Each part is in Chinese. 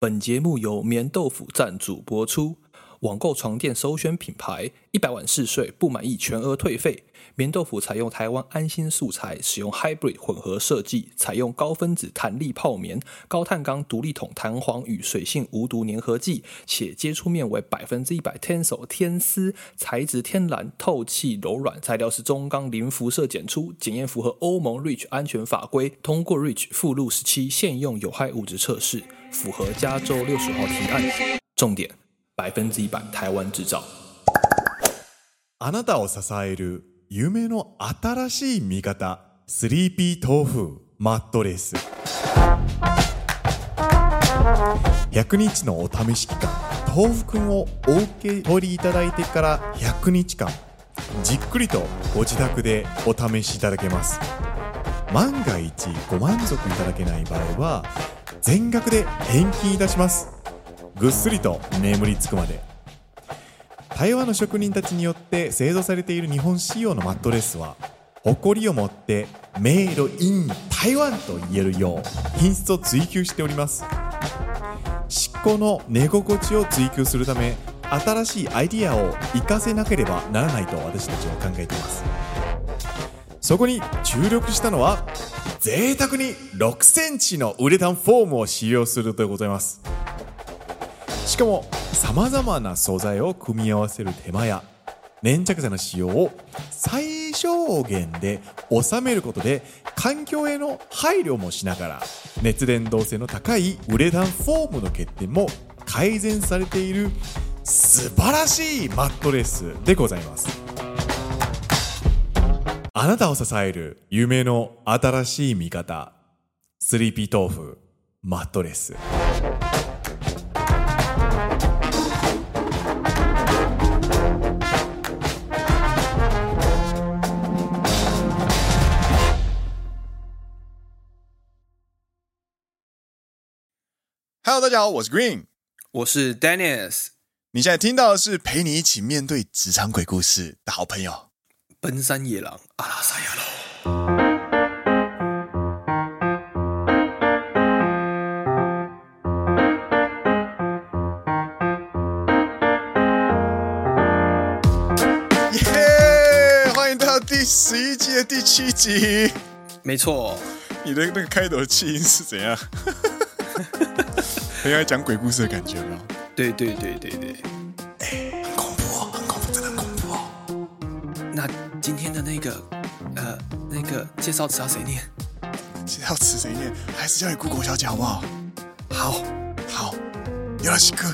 本节目由棉豆腐赞助播出。网购床垫首选品牌，一百晚试睡不满意全额退费。棉豆腐采用台湾安心素材，使用 Hybrid 混合设计，采用高分子弹力泡棉、高碳钢独立筒弹簧与水性无毒粘合剂，且接触面为百分之一百 Tensil 天丝材质，天然透气柔软，材料是中钢零辐射检出，检验符合欧盟 REACH 安全法规，通过 REACH 附录十七现用有害物质测试，符合加州六十号提案。重点。百分之一百台湾制造。あなたを支える梦の新しい味方、スリーピー豆腐マットレス。100日のお试し期间、豆腐くんをお受け取りいただいてから100日间、じっくりとご自宅でお试しいただけます。万が一ご满足いただけない场合は、全额で返金いたします。ぐっすりと眠りつくまで。台湾の职人たちによって制造されている日本仕様のマットレスは夸りを持ってメイドイン台湾と言えるよう品质を追求しております。漆工の寝心地を追求するため新しいアイディアを活かせなければならないと私たちは考えています。そこに注力したのは赘沢に6センチのウレタンフォームを使用するということでございます。しかもさまざまな素材を组み合わせる手间や粘着剤の使用を最小限で収めることで环境への配虑もしながら热伝导性の高いウレタンフォームの欠点も改善されている素晴らしいマットレスでございます。あなたを支える梦の新しい味方。スリーピー豆腐マットレス。哈喽，大家好，我是 Green，我是 Dennis。你现在听到的是陪你一起面对职场鬼故事的好朋友——奔山野狼阿拉萨亚喽。耶！欢迎到第十一季的第七集。没错，你的那个开头的气音是怎样？很爱讲鬼故事的感觉吗？对对对对对，哎，很恐怖哦，很恐怖，真的很恐怖哦。那那个，呃，那个介绍词要谁念？介绍词谁念？还是交给 Google 小姐好不好？好，好，よろしく。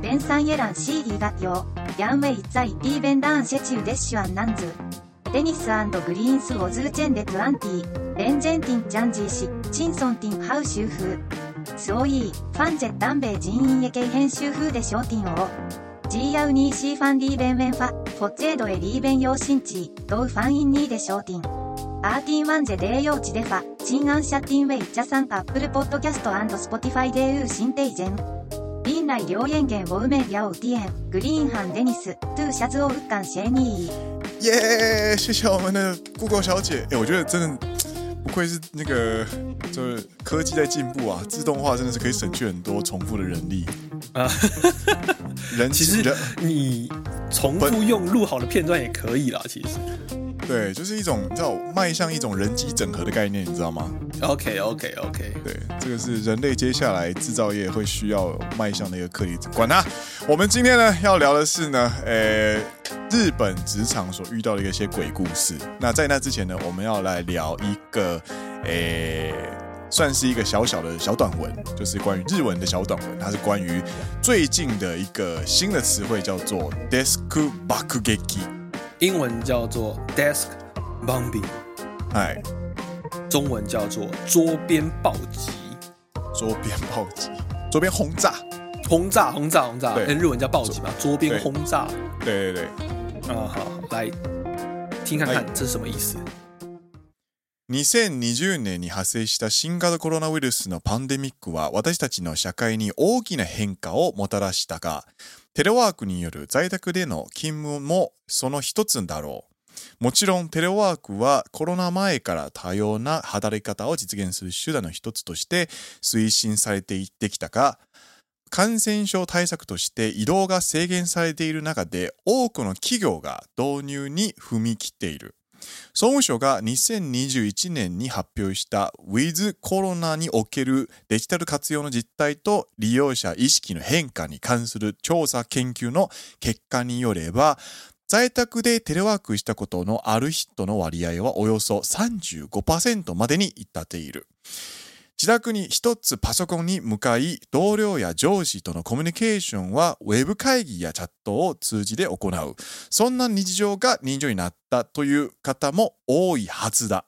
ベンサンイェランシーリガヨ、ヤンウェイザイビーベンダーンシェチウデッシュアンナンズ、デニスグリーンスオズーチェンデトゥアンティ、レンジェンティンジャンジーシ、チンソンティンハウシューフー。スオイー、ファンジェダンベイ人员エケイ编集风でショーティンを、ジーヤウニーシーファンリーベンウェンファ、フォッチェードエリーベンヨーシンチー、ドウファンインニーでショーティン。アーティンワンジェデーヨーチデファ、チンアンシャティンウェイジャサンアップルポッドキャストスポティファイデーウーシンテイジェン。リンライ両眼源ウォウメリアオウティエン、グリーンハンデニス、トゥーシャズオウッカンシェニー。耶！谢谢我们的 Google 小姐，哎，我觉得真的。不愧是那个，就是科技在进步啊，自动化真的是可以省去很多重复的人力啊。人其实你重复用录好的片段也可以啦，其实。对，就是一种叫迈向一种人机整合的概念，你知道吗？OK OK OK，对，这个是人类接下来制造业会需要迈向的一个课题。管它，我们今天呢要聊的是呢，呃，日本职场所遇到的一些鬼故事。那在那之前呢，我们要来聊一个，呃，算是一个小小的小短文，就是关于日文的小短文。它是关于最近的一个新的词汇，叫做 desk bakugeki。英文叫做 desk bombing，哎，中文叫做桌边暴击，桌边暴击，桌边轰炸，轰炸，轰炸，轰炸。跟，日文叫暴击嘛，桌边轰炸。对对对，啊，好，来听看看这是什么意思。2020年に発生した新型コロナウイルスのパンデミックは私たちの社会に大きな変化をもたらしたが、テレワークによる在宅での勤务もその一つだろう。もちろんテレワークはコロナ前から多様な働き方を実现する手段の一つとして推进されていってきたが、感染症対策として移动が制限されている中で多くの企业が导入に踏み切っている。総務省が2021年に発表した With コロナにおけるデジタル活用の実態と利用者意識の変化に関する調査研究の結果によれば、在宅でテレワークしたことのある人の割合はおよそ35%までに至っている。自宅に一つパソコンに向かい、同僚や上司とのコミュニケーションはウェブ会议やチャットを通じて行う。そんな日常が人情になったという方も多いはずだ。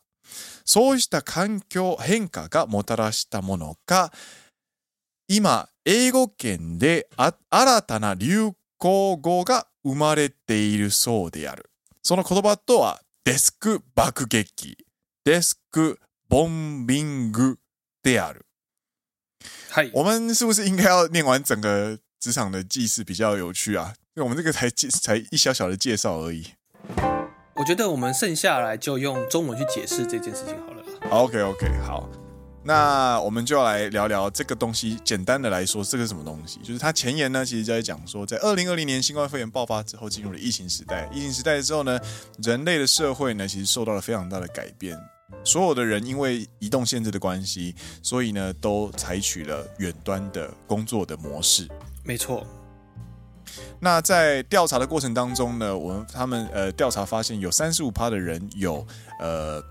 そうした环境変化がもたらしたものか、今、英语圏で新たな流行语が生まれているそうである。その言叶とは、デスク爆撃、デスクボンビングである。嗨，我们是不是应该要念完整个职场的记事比较有趣啊？因为我们这个才介才一小小的介绍而已。我觉得我们剩下来就用中文去解释这件事情好了。OK OK，好，那我们就要来聊聊这个东西。简单的来说，这个是什么东西？就是它前言呢，其实就在讲说，在二零二零年新冠肺炎爆发之后，进入了疫情时代。疫情时代之后呢，人类的社会呢，其实受到了非常大的改变。 所有的人因为移动限制的关系，所以呢，都采取了远端的工作的模式。没错。那在调查的过程当中呢，我们他们呃调查发现有三十五趴的人有呃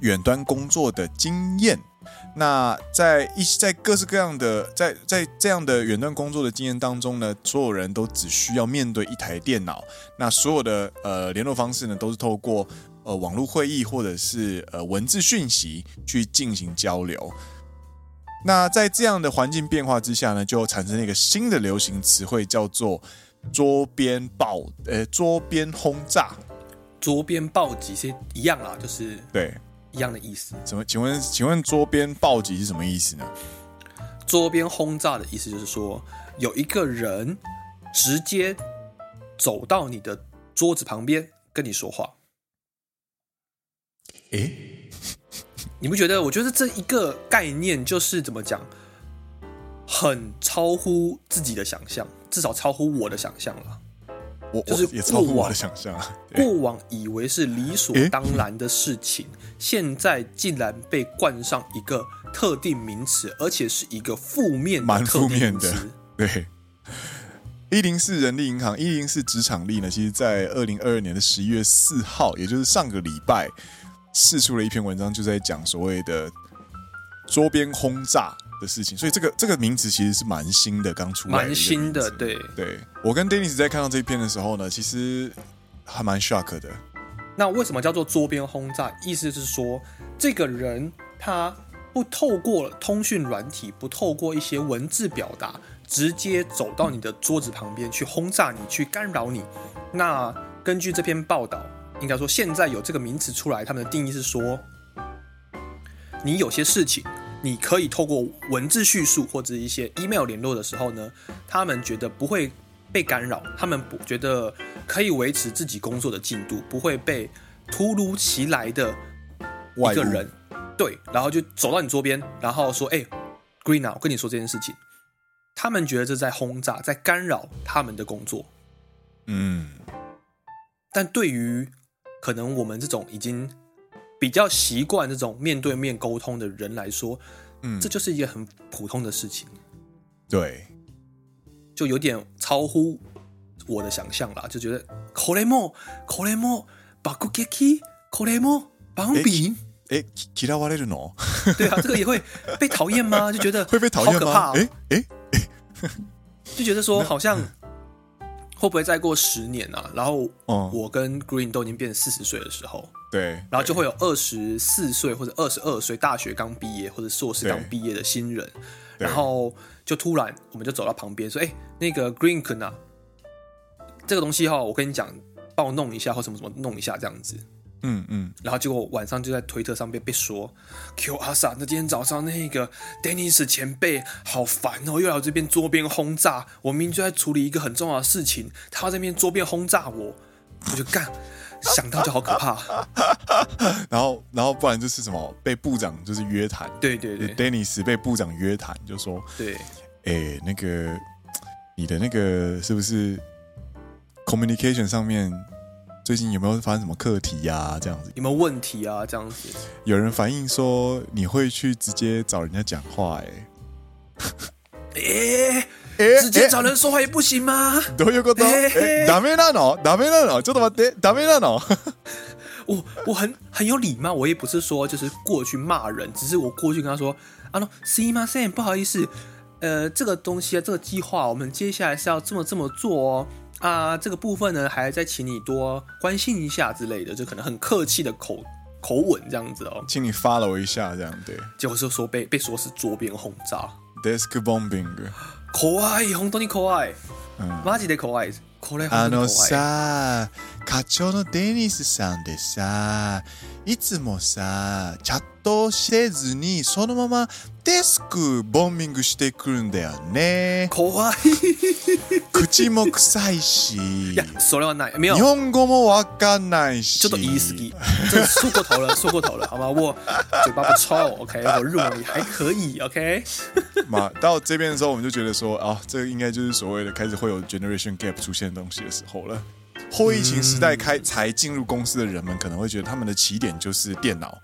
远端工作的经验。那在一在各式各样的在在这样的远端工作的经验当中呢，所有人都只需要面对一台电脑。那所有的呃联络方式呢，都是透过。呃，网络会议或者是呃文字讯息去进行交流。那在这样的环境变化之下呢，就产生了一个新的流行词汇，叫做桌边爆呃桌边轰炸。桌边暴击是一样啦，就是对一样的意思。怎么？请问请问桌边暴击是什么意思呢？桌边轰炸的意思就是说，有一个人直接走到你的桌子旁边跟你说话。诶，你不觉得？我觉得这一个概念就是怎么讲，很超乎自己的想象，至少超乎我的想象了。我就是也超乎我的想象。过往以为是理所当然的事情，现在竟然被冠上一个特定名词，而且是一个负面蛮负面的。对，一零四人力银行一零四职场力呢，其实在二零二二年的十一月四号，也就是上个礼拜。释出了一篇文章，就在讲所谓的桌边轰炸的事情，所以这个这个名词其实是蛮新的，刚出来的。蛮新的，对。对，我跟 Dennis 在看到这一篇的时候呢，其实还蛮 shock 的。那为什么叫做桌边轰炸？意思是说，这个人他不透过通讯软体，不透过一些文字表达，直接走到你的桌子旁边去轰炸你，去干扰你。那根据这篇报道。应该说，现在有这个名词出来，他们的定义是说，你有些事情，你可以透过文字叙述或者一些 email 联络的时候呢，他们觉得不会被干扰，他们不觉得可以维持自己工作的进度，不会被突如其来的一个人对，然后就走到你桌边，然后说：“哎，Green 啊，我跟你说这件事情。”他们觉得这在轰炸，在干扰他们的工作。嗯，但对于可能我们这种已经比较习惯这种面对面沟通的人来说，嗯，这就是一个很普通的事情。对，就有点超乎我的想象了，就觉得これもこれも爆撃これも爆饼。哎，嫌われるの？对啊，这个也会被讨厌吗？就觉得会被讨厌吗？好可怕哦。哎哎哎，就觉得说好像。 会不会再过十年啊？然后我跟 Green 都已经变四十岁的时候，对，然后就会有二十四岁或者二十二岁大学刚毕业或者硕士刚毕业的新人，然后就突然我们就走到旁边说：“哎，那个 Green 可啊这个东西哈，我跟你讲，帮我弄一下或什么什么弄一下这样子。”嗯嗯，然后结果晚上就在推特上被被说，Q 阿 Sa，那今天早上那个 Dennis 前辈好烦哦，又来这边桌边轰炸，我明明就在处理一个很重要的事情，他要在那边桌边轰炸我，我就干，想到就好可怕。然后然后不然就是什么被部长就是约谈，对对对，对，Dennis 被部长约谈就说，对，哎，那个你的那个是不是 communication 上面最近有没有发生什么课题呀、啊？这样子有没有问题啊？这样子有人反映说你会去直接找人家讲话、欸，哎哎，直接找人说话也不行吗？都有个都，ダメなの？ダメなの？ちょっと待って，ダメなの？我我很很有礼貌，我也不是说就是过去骂人，只是我过去跟他说啊喏，すいません，不好意思， 呃，这个东西啊，这个计划，我们接下来是要这么这么做哦，啊，这个部分呢，还再请你多关心一下之类的，就可能很客气的口口吻这样子哦，请你 follow 一下这样对，结果就说被被说是桌边轰炸，desk bombing，可爱，本当に可爱，嗯，マジで可爱。あのさ、课长のデニスさんでさ、 いつもさ、チャットせずにそのままデスクボンビングしてくるんだよね。怖い。口も臭いし。いや、それはない。日本语もわかんないし。ちょっと言い过ぎ。这说过头了，说过头了，好吗？我嘴巴不臭，OK？我日文也还可以，OK？嘛，到这边的时候，我们就觉得说，啊，这个应该就是所谓的开始会有 generation gap 出现的东西的时候了。后疫情时代开才进入公司的人们，可能会觉得他们的起点就是电脑。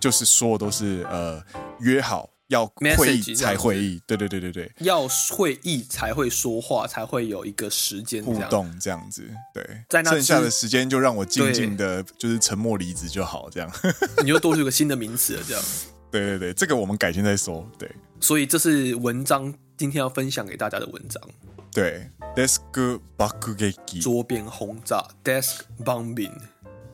就是说，都是呃约好要会议才会议，对对对对对，要会议才会说话，才会有一个时间互动这样子，对，在那剩下的时间就让我静静的，就是沉默离职就好，这样，你又多出一个新的名词了，这样，对对对，这个我们改天再说，对，所以这是文章今天要分享给大家的文章，对，desk 爆击，桌边轰炸，desk bombing。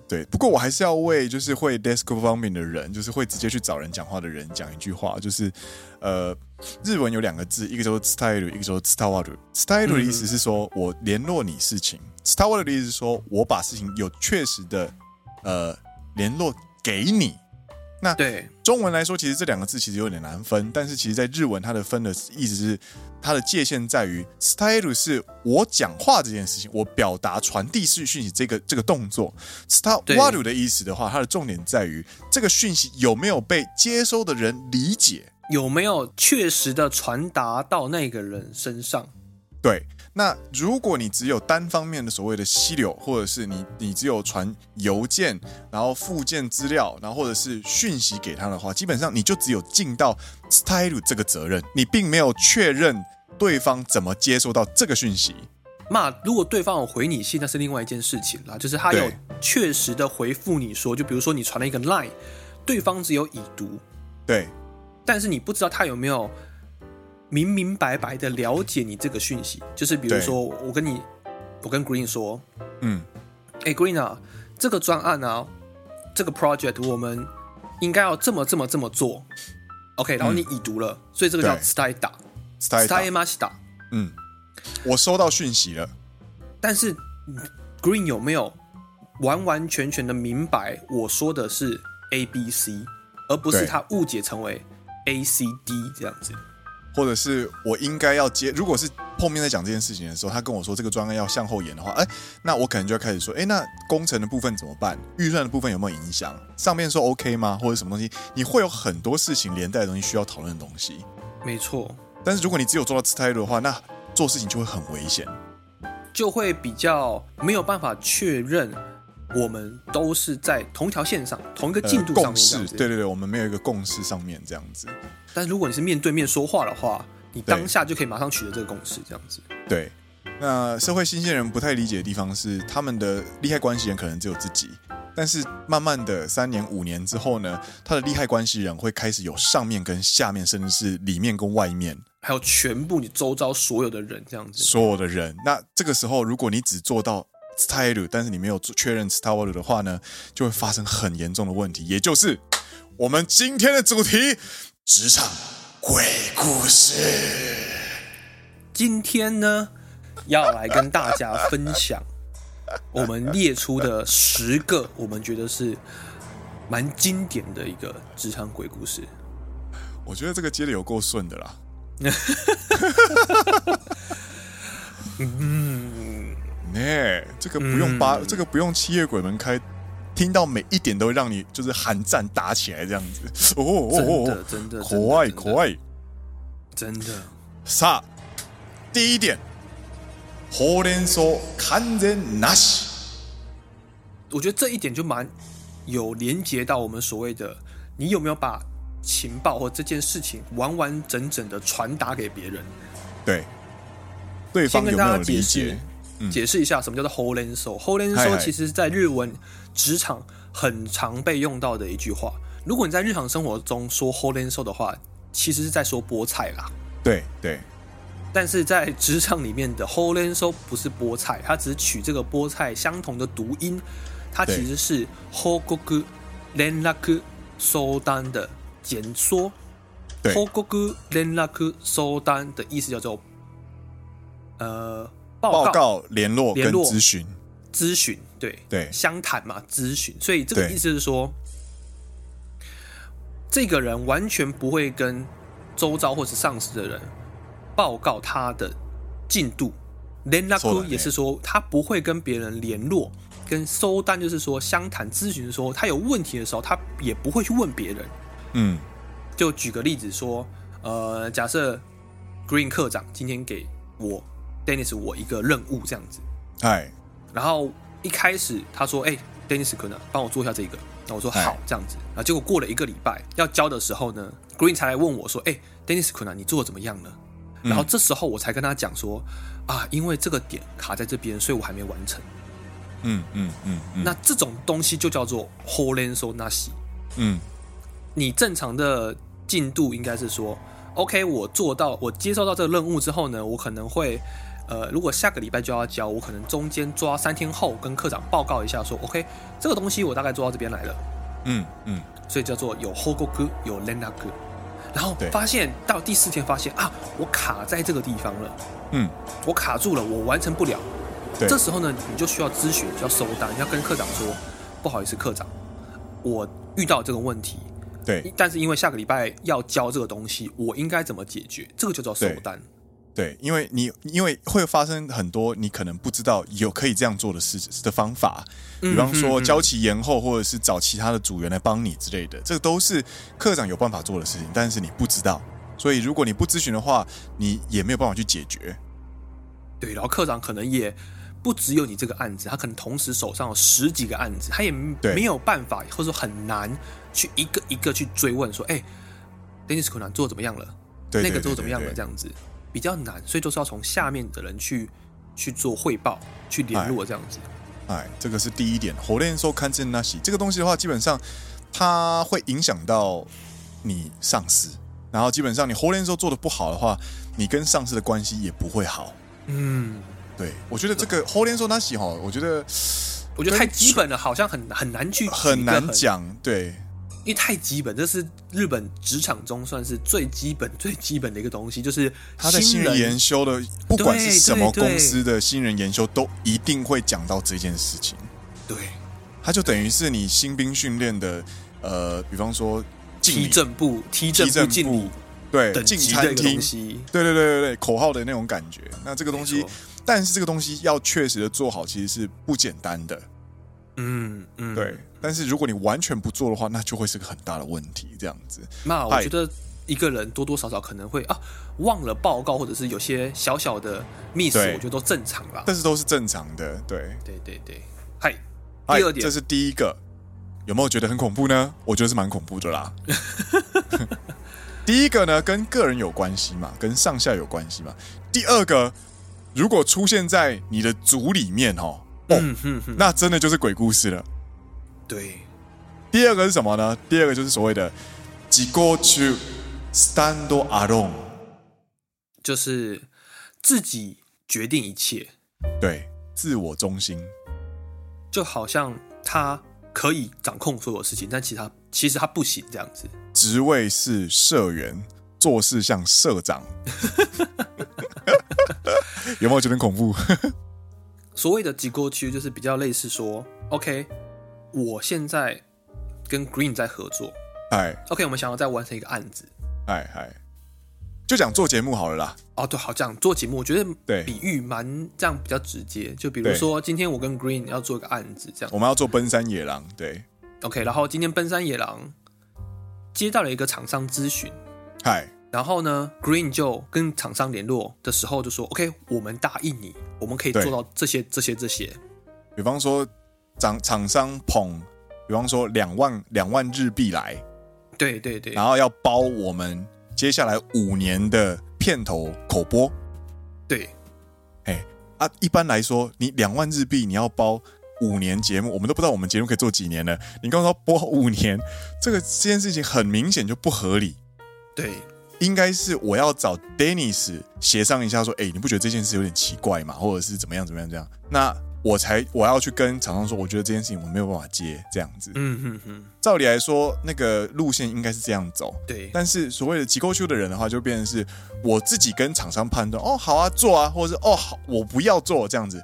对，不过我还是要为就是会 desk bombing 的人，就是会直接去找人讲话的人讲一句话，就是，呃，日文有两个字，一个叫做 style，一个叫做 style。style 的意思是说我联络你事情，style 的意思是说我把事情有确实的呃联络给你。那对。中文来说，其实这两个字其实有点难分，但是其实在日文它的分的意思是，它的界限在于，style 是我讲话这件事情，我表达传递式讯息这个这个动作，style 的意思的话，它的重点在于这个讯息有没有被接收的人理解，有没有确实的传达到那个人身上，对。那如果你只有单方面的所谓的溪流，或者是你你只有传邮件，然后附件资料，然后或者是讯息给他的话，基本上你就只有尽到 style 这个责任，你并没有确认对方怎么接收到这个讯息。那如果对方有回你信，那是另外一件事情啦，就是他有确实的回复你说，就比如说你传了一个 line，对方只有已读，对，但是你不知道他有没有。明明白白的了解你这个讯息，就是比如说，我跟你，我跟 Green 说，嗯，哎，Green 啊，这个专案啊，这个 project 我们应该要这么这么这么做，OK，然后你已读了，嗯、所以这个叫 stay 打，stay 马西打，嗯，我收到讯息了，但是 Green 有没有完完全全的明白我说的是 A B C，而不是他误解成为 A C D 这样子。或者是我应该要接，如果是后面在讲这件事情的时候，他跟我说这个专案要向后延的话，哎，那我可能就要开始说，哎，那工程的部分怎么办？预算的部分有没有影响？上面说 OK 吗？或者什么东西？你会有很多事情连带的东西需要讨论的东西。没错。但是如果你只有做到 style 的话，那做事情就会很危险，就会比较没有办法确认我们都是在同一条线上、同一个进度上面。共识，对对对，我们没有一个共识上面这样子。但是如果你是面对面说话的话，你当下就可以马上取得这个共识，这样子。对，那社会新鲜人不太理解的地方是，他们的利害关系人可能只有自己，但是慢慢的三年五年之后呢，他的利害关系人会开始有上面跟下面，甚至是里面跟外面，还有全部你周遭所有的人这样子。所有的人，那这个时候如果你只做到 style，但是你没有确认 style 的话呢，就会发生很严重的问题，也就是我们今天的主题。职场鬼故事，今天呢，要来跟大家分享 我们列出的十个我们觉得是蛮经典的一个职场鬼故事。我觉得这个接的有够顺的啦。嗯，呢，这个不用八，这个不用七夜鬼门开。听到每一点都让你就是寒战打起来这样子哦，哦，哦，真的真的，可爱可爱，真的。 さあ，第一点，ほうれん草完全なし。我觉得这一点就蛮有连接到我们所谓的，你有没有把情报或这件事情完完整整的传达给别人？对，对方有没有理解？嗯、解释一下什么叫做ほうれん草。ほうれん草其实在日文 职场很常被用到的一句话。如果你在日常生活中说ほうれん草的话，其实是在说菠菜啦。对对。但是在职场里面的ほうれん草不是菠菜，它只是取这个菠菜相同的读音，它其实是报告连络相谈的简缩。报告连络相谈的意思叫做呃。报告、联络、跟咨询、咨询， 对对，相谈嘛，咨询。所以这个意思是说，这个人完全不会跟周遭或是上司的人报告他的进度。连络也是说，他不会跟别人联络，跟收单就是说相谈咨询，说他有问题的时候，他也不会去问别人。嗯，就举个例子说，呃，假设 Green 课长今天给我。Dennis，我一个任务这样子，哎，然后一开始他说：“哎，Dennis 可能帮我做一下这个。”那我说：“好，这样子。”然后结果过了一个礼拜要交的时候呢，Green 才来问我说：“哎，Dennis 可能你做的怎么样呢？”然后这时候我才跟他讲说：“啊，因为这个点卡在这边，所以我还没完成。”嗯嗯嗯，那这种东西就叫做 ho len so nashi。嗯，你正常的进度应该是说：“OK，我做到，我接受到这个任务之后呢，我可能会。”呃，如果下个礼拜就要交，我可能中间抓三天后跟科长报告一下说，说 OK，这个东西我大概做到这边来了。嗯嗯，所以叫做有 Hogo 哥有 Lena 哥，然后发现到第四天发现啊，我卡在这个地方了。嗯，我卡住了，我完成不了。对，这时候呢，你就需要咨询，就要收单，要跟科长说，不好意思，科长，我遇到这个问题。对，但是因为下个礼拜要交这个东西，我应该怎么解决？这个就叫收单。对，因为你因为会发生很多你可能不知道有可以这样做的事的方法，比方说交期延后，或者是找其他的组员来帮你之类的，这个都是科长有办法做的事情，但是你不知道，所以如果你不咨询的话，你也没有办法去解决。对，然后科长可能也不只有你这个案子，他可能同时手上有十几个案子，他也没有办法，或者说很难去一个一个去追问说，哎，Dennis 可能做怎么样了？对，那个做怎么样了？这样子。比较难，所以都是要从下面的人去去做汇报、去联络这样子。哎，这个是第一点。ほうれん草完全なし这个东西的话，基本上它会影响到你上司，然后基本上你ほうれん草做的不好的话，你跟上司的关系也不会好。嗯，对，我觉得这个ほうれん草なし哈，我觉得我觉得太基本了，好像很很难去很难讲，对。 因为太基本，这是日本职场中算是最基本、最基本的一个东西，就是他的新人研修的，不管是什么公司的新人研修，都一定会讲到这件事情。对，他就等于是你新兵训练的，呃，比方说踢正步、踢正步敬礼，对，进餐厅，对对对对对，口号的那种感觉。那这个东西，但是这个东西要确实的做好，其实是不简单的。嗯嗯，对。但是如果你完全不做的话，那就会是个很大的问题。这样子，那我觉得一个人多多少少可能会啊忘了报告，或者是有些小小的 miss，我觉得都正常啦。但是都是正常的，对对对对。嗨，第二点，这是第一个，有没有觉得很恐怖呢？我觉得是蛮恐怖的啦。第一个呢，跟个人有关系嘛，跟上下有关系嘛。第二个，如果出现在你的组里面哦，哦，嗯哼哼，那真的就是鬼故事了。对，第二个是什么呢？第二个就是所谓的“自己去 stand alone”，就是自己决定一切。对，自我中心，就好像他可以掌控所有事情，但其实他其实他不行这样子。职位是社员，做事像社长，有没有觉得很恐怖？所谓的“自己去”就是比较类似说，OK。我现在跟 Green 在合作，哎，OK，我们想要再完成一个案子，哎哎，就讲做节目好了啦。哦，对，好，讲做节目，我觉得对。比喻蛮这样比较直接。就比如说，今天我跟 Green 要做一个案子，这样，我们要做奔山野狼，对，OK，然后今天奔山野狼接到了一个厂商咨询，嗨，然后呢，Green 就跟厂商联络的时候就说：“OK，我们答应你，我们可以做到这些、这些、这些。”比方说，厂厂商捧，比方说两万两万日币来，对对对，然后要包我们接下来五年的片头口播，对，哎啊，一般来说，你两万日币你要包五年节目，我们都不知道我们节目可以做几年了。你刚刚说播五年，这个这件事情很明显就不合理。对，应该是我要找 Dennis 协商一下，说，哎，你不觉得这件事有点奇怪吗？或者是怎么样怎么样这样？那。我才我要去跟厂商说，我觉得这件事情我没有办法接这样子。嗯哼哼。照理来说，那个路线应该是这样走。对。但是所谓的机构修的人的话，就变成是我自己跟厂商判断，哦，好啊，做啊，或者是哦，好，我不要做这样子。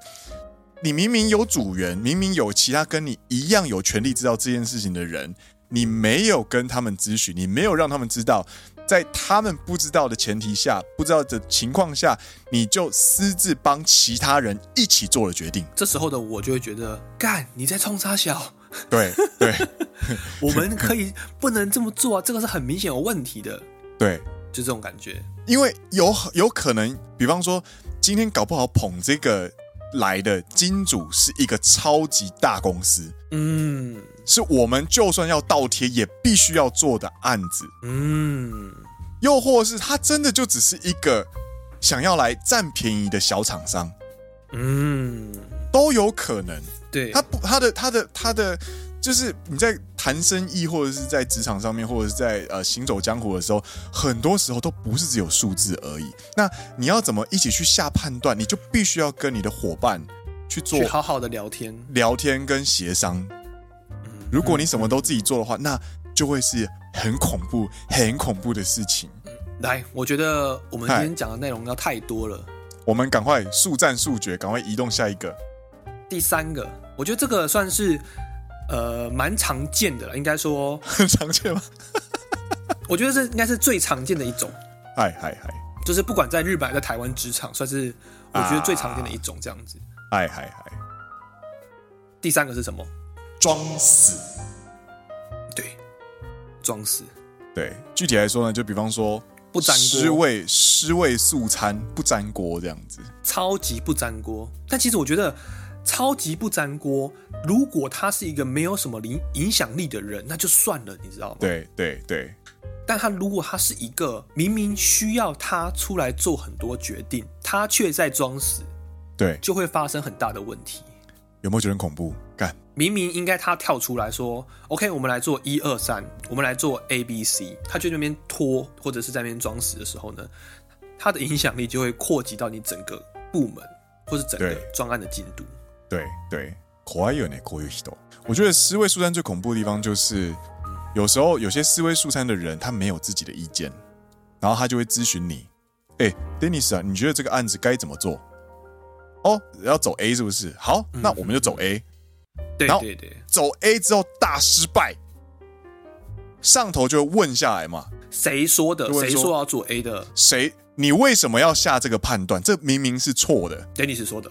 你明明有组员，明明有其他跟你一样有权利知道这件事情的人，你没有跟他们咨询，你没有让他们知道。在他们不知道的前提下，不知道的情况下，你就私自帮其他人一起做了决定。这时候的我就会觉得，干你在冲三小。对对，我们可以不能这么做啊，这个是很明显有问题的。对，就这种感觉。因为有有可能，比方说今天搞不好捧这个来的金主是一个超级大公司。嗯。是我们就算要倒贴也必须要做的案子，嗯，又或是他真的就只是一个想要来占便宜的小厂商，嗯，都有可能。对，他不，他的，他的，他的，就是你在谈生意或者是在职场上面，或者是在呃行走江湖的时候，很多时候都不是只有数字而已。那你要怎么一起去下判断？你就必须要跟你的伙伴去做，去好好的聊天，聊天跟协商。如果你什么都自己做的话，那就会是很恐怖、很恐怖的事情。来，我觉得我们今天讲的内容要太多了，我们赶快速战速决，赶快移动下一个。第三个，我觉得这个算是呃蛮常见的了，应该说很 常见吗？我觉得这应该是最常见的一种。嗨嗨嗨，就是不管在日本、在台湾职场，算是我觉得最常见的一种这样子。嗨嗨嗨，第三个是什么？装死，对，装死，对。具体来说呢，就比方说不粘锅，尸味尸味素餐不粘锅这样子，超级不粘锅。但其实我觉得，超级不粘锅，如果他是一个没有什么影影响力的人，那就算了，你知道吗？对对对。但他如果他是一个明明需要他出来做很多决定，他却在装死，对，就会发生很大的问题。有没有觉得很恐怖？干！明明应该他跳出来说：“OK，我们来做一二三，我们来做 A B C。”他就那边拖或者是在那边装死的时候呢，他的影响力就会扩及到你整个部门或是整个专案的进度。对对，可爱有呢，可爱有。我觉得思维素餐最恐怖的地方就是，有时候有些思维素餐的人他没有自己的意见，然后他就会咨询你：“哎，Dennis 啊，你觉得这个案子该怎么做？”哦，要走 A 是不是？好，那我们就走 A。对对对，走 A 之后大失败，上头就问下来嘛？谁说的？谁说要做 A 的？谁？你为什么要下这个判断？这明明是错的。Dennis 说的。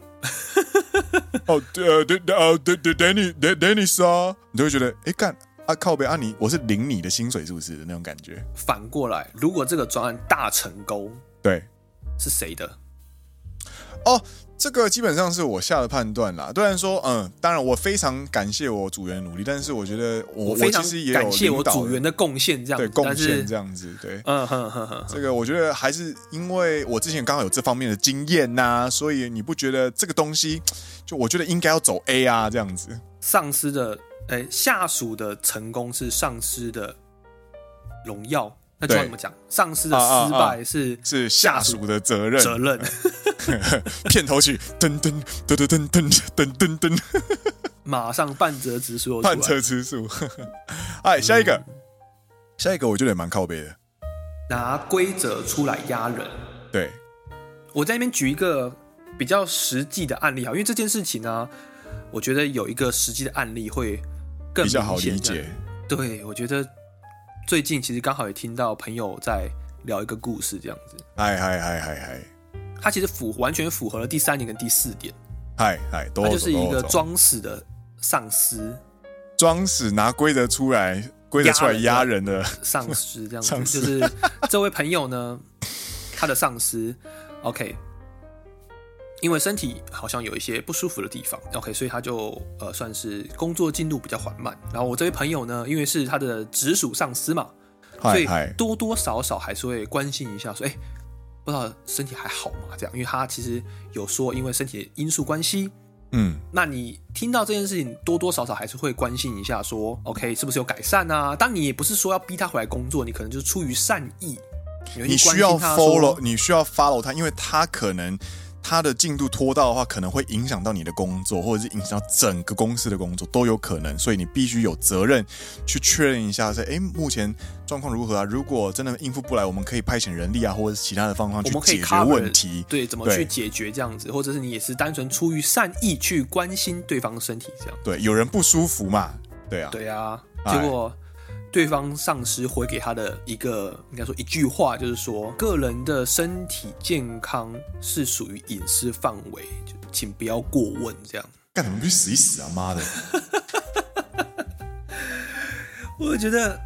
哦，对对对哦，对对，Dennis，Dennis 啊，你就会觉得，哎干啊靠背啊你，我是领你的薪水是不是的那种感觉？反过来，如果这个专案大成功，对，是谁的？哦。这个基本上是我下的判断啦。虽然说，嗯，当然我非常感谢我组员的努力，但是我觉得我我非常其实也有感谢我组员的贡献，这样对贡献这样子，对，嗯哼哼哼。这个我觉得还是因为我之前刚好有这方面的经验呐、啊，所以你不觉得这个东西，就我觉得应该要走 A 啊，这样子。上司的，哎，下属的成功是上司的荣耀。那怎么讲？上司的失败是是下属的责任。责任。片头曲噔噔噔噔噔噔噔噔噔，马上半折指数，半折指数。哎，下一个，下一个，我觉得也蛮靠背的。拿规则出来压人。对，我在那边举一个比较实际的案例哈，因为这件事情呢，我觉得有一个实际的案例会更比较好理解。对，我觉得。最近其实刚好也听到朋友在聊一个故事，这样子。嗨嗨嗨嗨嗨，他其实符完全符合了第三点跟第四点。嗨嗨，他就是一个装死的丧尸，装死拿规则出来规规则出来压人的丧尸这样子，就是这位朋友呢，他的上司，OK，因为身体好像有一些不舒服的地方，OK，所以他就呃算是工作进度比较缓慢。然后我这位朋友呢，因为是他的直属上司嘛，所以多多少少还是会关心一下，说，哎，不知道身体还好吗？这样，因为他其实有说，因为身体的因素关系。嗯，那你听到这件事情，多多少少还是会关心一下，说，OK，是不是有改善啊？当你也不是说要逼他回来工作，你可能就是出于善意，你需要 follow，你需要 follow 他，因为他可能。他的进度拖到的话，可能会影响到你的工作，或者是影响到整个公司的工作都有可能，所以你必须有责任去确认一下，说，哎，目前状况如何啊？如果真的应付不来，我们可以派遣人力啊，或者是其他的方法去解决问题。对，怎么去解决这样子，或者是你也是单纯出于善意去关心对方的身体这样。对，有人不舒服嘛？对啊，对啊，结果。对方上司回给他的一个应该说一句话，就是说个人的身体健康是属于隐私范围，就请不要过问。这样 干什么去死一死啊！妈的！我觉得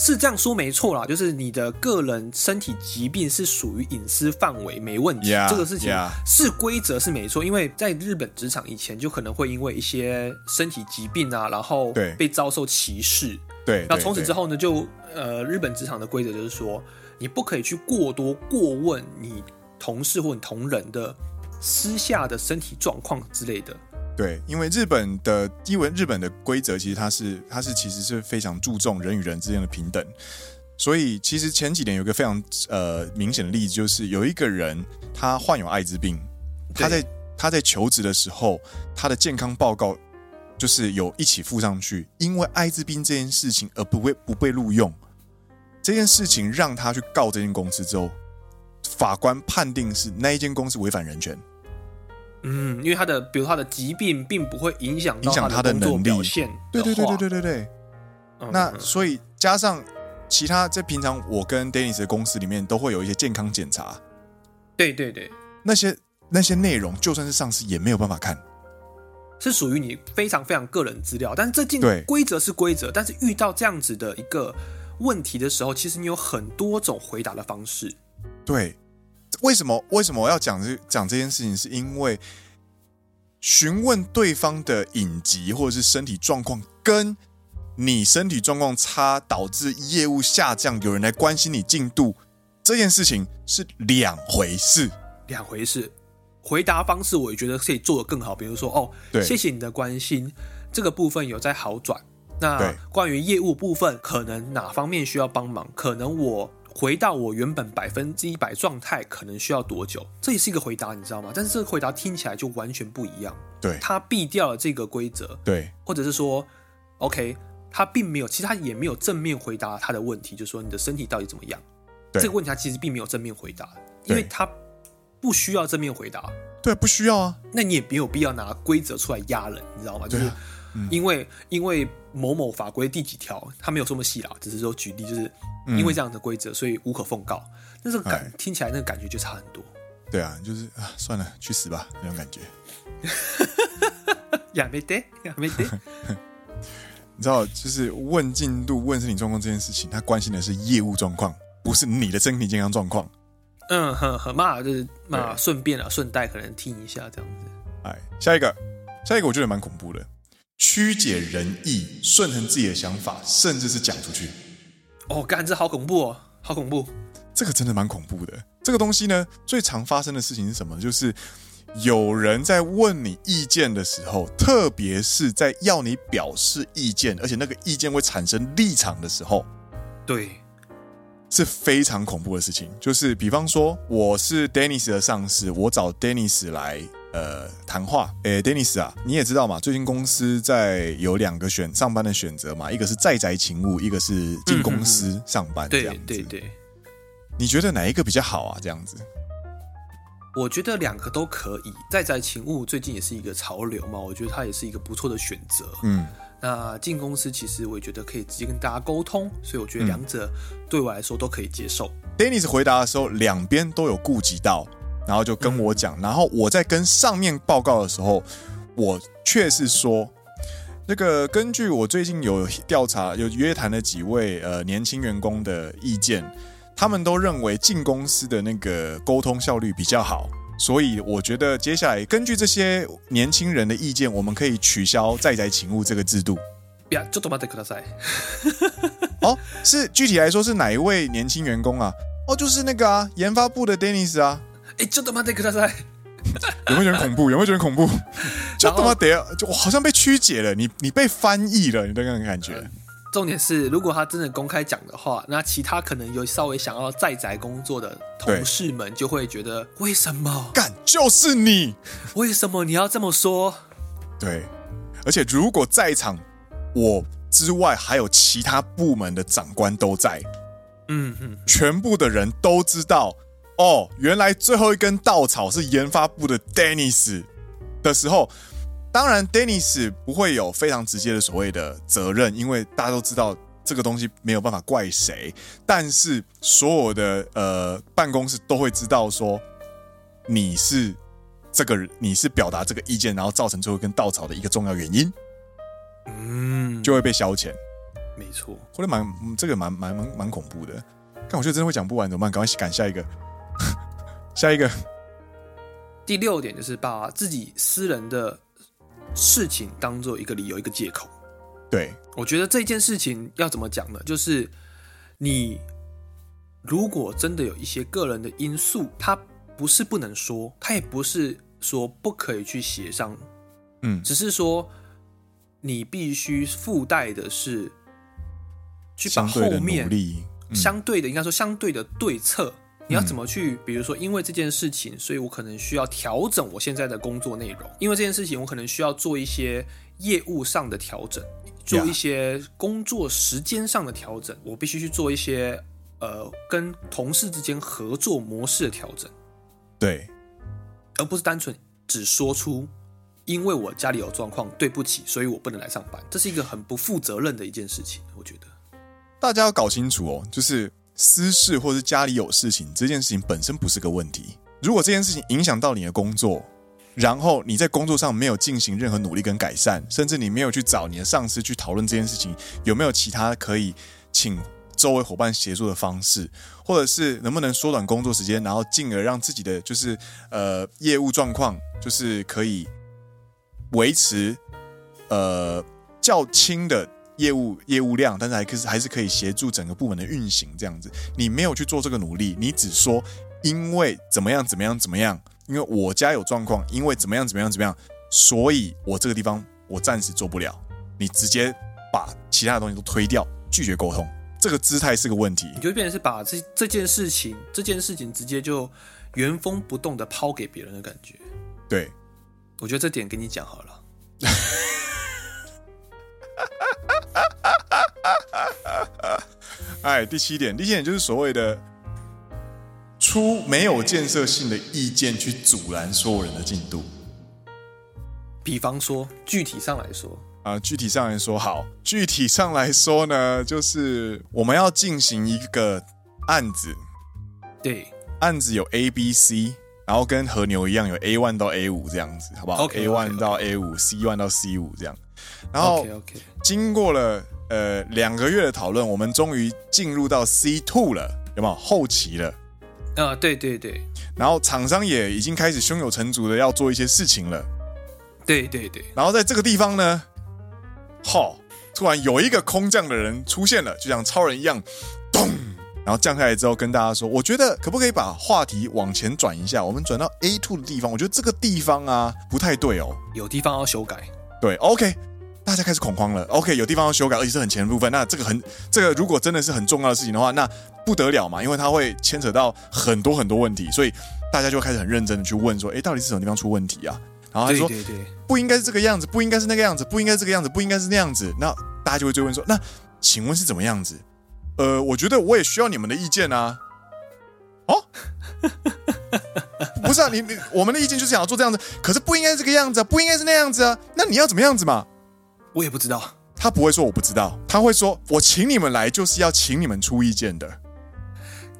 是这样说没错啦，就是你的个人身体疾病是属于隐私范围，没问题。Yeah, 这个事情.是规则是没错，因为在日本职场以前就可能会因为一些身体疾病啊，然后被遭受歧视。对，那从此之后呢，就呃，日本职场的规则就是说，你不可以去过多过问你同事或你同仁的私下的身体状况之类的。对，因为日本的，因为日本的规则其实它是它是其实是非常注重人与人之间的平等，所以其实前几年有一个非常呃明显的例子，就是有一个人他患有艾滋病，他在他在求职的时候，他的健康报告。就是有一起附上去，因为艾滋病这件事情而不被不被录用，这件事情让他去告这间公司之后，法官判定是那一间公司违反人权。嗯，因为他的，比如他的疾病并不会影响影响他的能力表现。对对对对对对对。嗯、那所以加上其他在平常我跟 Dennis 的公司里面都会有一些健康检查。对对对，那些那些内容就算是上司也没有办法看。是属于你非常非常个人资料，但是这进规则是规则，但是遇到这样子的一个问题的时候，其实你有很多种回答的方式。对，为什么为什么我要讲这讲这件事情？是因为询问对方的隐疾或者是身体状况，跟你身体状况差导致业务下降，有人来关心你进度，这件事情是两回事，两回事。回答方式我也觉得可以做得更好，比如说哦，对，谢谢你的关心，这个部分有在好转。那关于业务部分，可能哪方面需要帮忙？可能我回到我原本百分之一百状态，可能需要多久？这也是一个回答，你知道吗？但是这个回答听起来就完全不一样。对，他避掉了这个规则。对，或者是说，OK，他并没有，其实他也没有正面回答他的问题，就是说你的身体到底怎么样？这个问题他其实并没有正面回答，因为他。不需要正面回答，对，不需要啊。那你也没有必要拿规则出来压人，你知道吗？就是因为、嗯、因为某某法规第几条，他没有这么细啦，只是说举例，就是因为这样的规则，所以无可奉告。那这个感听起来那个感觉就差很多。对啊，就是啊，算了，去死吧那种感觉。也没得也没得。你知道，就是问进度、问身体状况这件事情，他关心的是业务状况，不是你的身体健康状况。嗯，很很嘛，就是嘛，顺便啊，顺带可能听一下这样子。哎，下一个，下一个我觉得蛮恐怖的，曲解人意，顺承自己的想法，甚至是讲出去。哦，干，这好恐怖哦，好恐怖。这个真的蛮恐怖的。这个东西呢，最常发生的事情是什么？就是有人在问你意见的时候，特别是在要你表示意见，而且那个意见会产生立场的时候，对。是非常恐怖的事情，就是比方说，我是 Dennis 的上司，我找 Dennis 来呃谈话。诶，Dennis 啊，你也知道嘛，最近公司在有两个选上班的选择嘛，一个是在宅勤务，一个是进公司上班这样子。对对对，你觉得哪一个比较好啊？这样子？我觉得两个都可以。在宅勤务最近也是一个潮流嘛，我觉得它也是一个不错的选择。嗯。那进公司其实我也觉得可以直接跟大家沟通，所以我觉得两者对我来说都可以接受。Dennis 回答的时候，两边都有顾及到，然后就跟我讲，然后我在跟上面报告的时候，我却是说， 这个根据我最近有调查，有约谈了几位呃年轻员工的意见，他们都认为进公司的那个沟通效率比较好，所以我觉得接下来根据这些年轻人的意见，我们可以取消在宅勤务这个制度。呀，ちょっと待ってください。哦，是具体来说是哪一位年轻员工啊？哦，就是那个啊，研发部的 Dennis 啊。 哎，ちょっと待ってください。有没有觉得恐怖？有没有觉得恐怖？就他妈得，就我好像被曲解了，你你被翻译了，你的那种感觉、呃。重点是，如果他真的公开讲的话，那其他可能有稍微想要在宅工作的同事们就会觉得，为什么？干就是你，为什么你要这么说？对，而且如果在场我之外还有其他部门的长官都在，嗯嗯，全部的人都知道。 哦，原来最后一根稻草是研发部的 Dennis 的时候，当然 Dennis 不会有非常直接的所谓的责任，因为大家都知道这个东西没有办法怪谁。但是所有的呃办公室都会知道说你是这个你是表达这个意见，然后造成最后一根稻草的一个重要原因，嗯，就会被消遣。没错，或者蛮这个蛮蛮蛮蛮恐怖的。但我觉得真的会讲不完，怎么办？赶快赶下一个。下一个，第六点就是把自己私人的事情当做一个理由、一个借口。对，我觉得这件事情要怎么讲呢？就是你如果真的有一些个人的因素，它不是不能说，它也不是说不可以去协商，嗯，只是说你必须附带的是去把后面相对的，应该说相对的对策。你要怎么去？比如说，因为这件事情，所以我可能需要调整我现在的工作内容。因为这件事情，我可能需要做一些业务上的调整，做一些工作时间上的调整。我必须去做一些呃，跟同事之间合作模式的调整。对，而不是单纯只说出因为我家里有状况，对不起，所以我不能来上班。这是一个很不负责任的一件事情。我觉得大家要搞清楚哦，就是。私事或是家里有事情，这件事情本身不是个问题。如果这件事情影响到你的工作，然后你在工作上没有进行任何努力跟改善，甚至你没有去找你的上司去讨论这件事情有没有其他可以请周围伙伴协助的方式，或者是能不能缩短工作时间，然后进而让自己的就是呃业务状况就是可以维持呃较轻的。业务业务量，但是还可是还是可以协助整个部门的运行这样子。你没有去做这个努力，你只说因为怎么样怎么样怎么样，因为我家有状况，因为怎么样怎么样怎么样，所以我这个地方我暂时做不了。你直接把其他的东西都推掉，拒绝沟通，这个姿态是个问题。你就变成是把这这件事情这件事情直接就原封不动的抛给别人的感觉。对，我觉得这点跟你讲好了。哎，第七点，第七点就是所谓的出没有建设性的意见去阻拦所有人的进度。比方说，具体上来说啊，具体上来说，好，具体上来说呢，就是我们要进行一个案子，对，案子有 A、B、C，然后跟和牛一样，有 A one 到 A 五这样子，好不好？A one 到 A 五，C one 到 C 五这样，然后经过了。呃，两个月的讨论，我们终于进入到 C two 了，有没有后期了？啊，对对对。然后厂商也已经开始胸有成竹的要做一些事情了。对对对。然后在这个地方呢，哈，突然有一个空降的人出现了，就像超人一样，咚，然后降下来之后跟大家说，我觉得可不可以把话题往前转一下？我们转到 A two 的地方，我觉得这个地方啊不太对哦，有地方要修改。对，OK。大家开始恐慌了。OK，有地方要修改，而且是很前的部分。那这个很，这个如果真的是很重要的事情的话，那不得了嘛，因为它会牵扯到很多很多问题，所以大家就开始很认真的去问说，哎，到底是什么地方出问题啊？然后他说，对对对，不应该是这个样子，不应该是那个样子，不应该是这个样子，不应该是那样子。那大家就会追问说，那请问是怎么样子？呃，我觉得我也需要你们的意见啊。哦，不是啊，你你我们的意见就是想要做这样子，可是不应该是这个样子啊，不应该是那样子啊。那你要怎么样子嘛？我也不知道，他不会说我不知道，他会说我请你们来就是要请你们出意见的。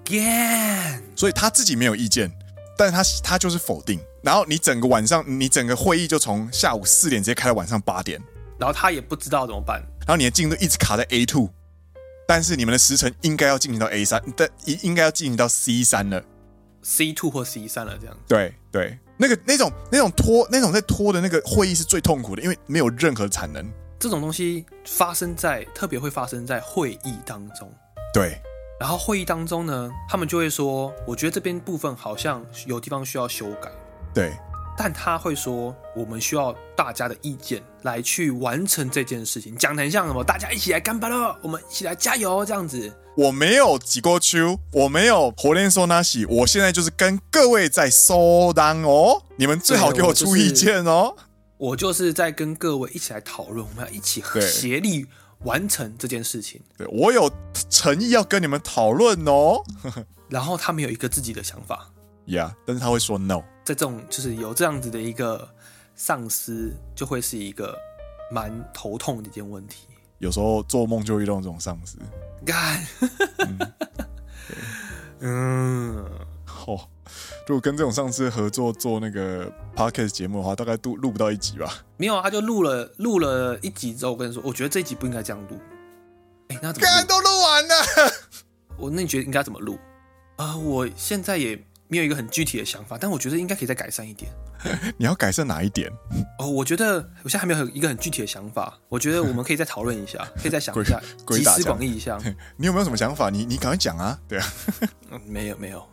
干，所以他自己没有意见，但是他他就是否定。然后你整个晚上，你整个会议就从下午四点直接开到晚上八点。然后他也不知道怎么办，然后你的进度一直卡在 A two，但是你们的时程应该要进行到 A 三，但应应该要进行到 C 三了，C two 或 C 三了这样。对对，那个那种那种拖那种在拖的那个会议是最痛苦的，因为没有任何产能。这种东西发生在特别会发生在会议当中。对。然后会议当中呢，他们就会说：“我觉得这边部分好像有地方需要修改。”对，但他会说：“我们需要大家的意见来去完成这件事情。”讲的很像什么？大家一起来干巴了，我们一起来加油这样子。我没有几过去，我没有火练说那些，我现在就是跟各位在说当哦，你们最好给我出意见哦。我就是在跟各位一起来讨论，我们要一起协力。完成这件事情，对，我有诚意要跟你们讨论哦。然后他们有一个自己的想法，Yeah，但是他会说 No。在这种就是有这样子的一个上司，就会是一个蛮头痛的一件问题。有时候做梦就遇到这种上司，干，嗯，好。如果跟这种上司合作做那个 podcast 节目的话，大概都录不到一集吧。没有，他就录了录了一集之后，我跟你说，我觉得这一集不应该这样录。哎，那怎么？刚都录完了。我那你觉得应该怎么录？啊、呃，我现在也没有一个很具体的想法，但我觉得应该可以再改善一点。你要改善哪一点？哦，我觉得我现在还没有一个很具体的想法。我觉得我们可以再讨论一下，可以再想一下，集思广益一下。你有没有什么想法？你你赶快讲啊！对啊，嗯，没有没有。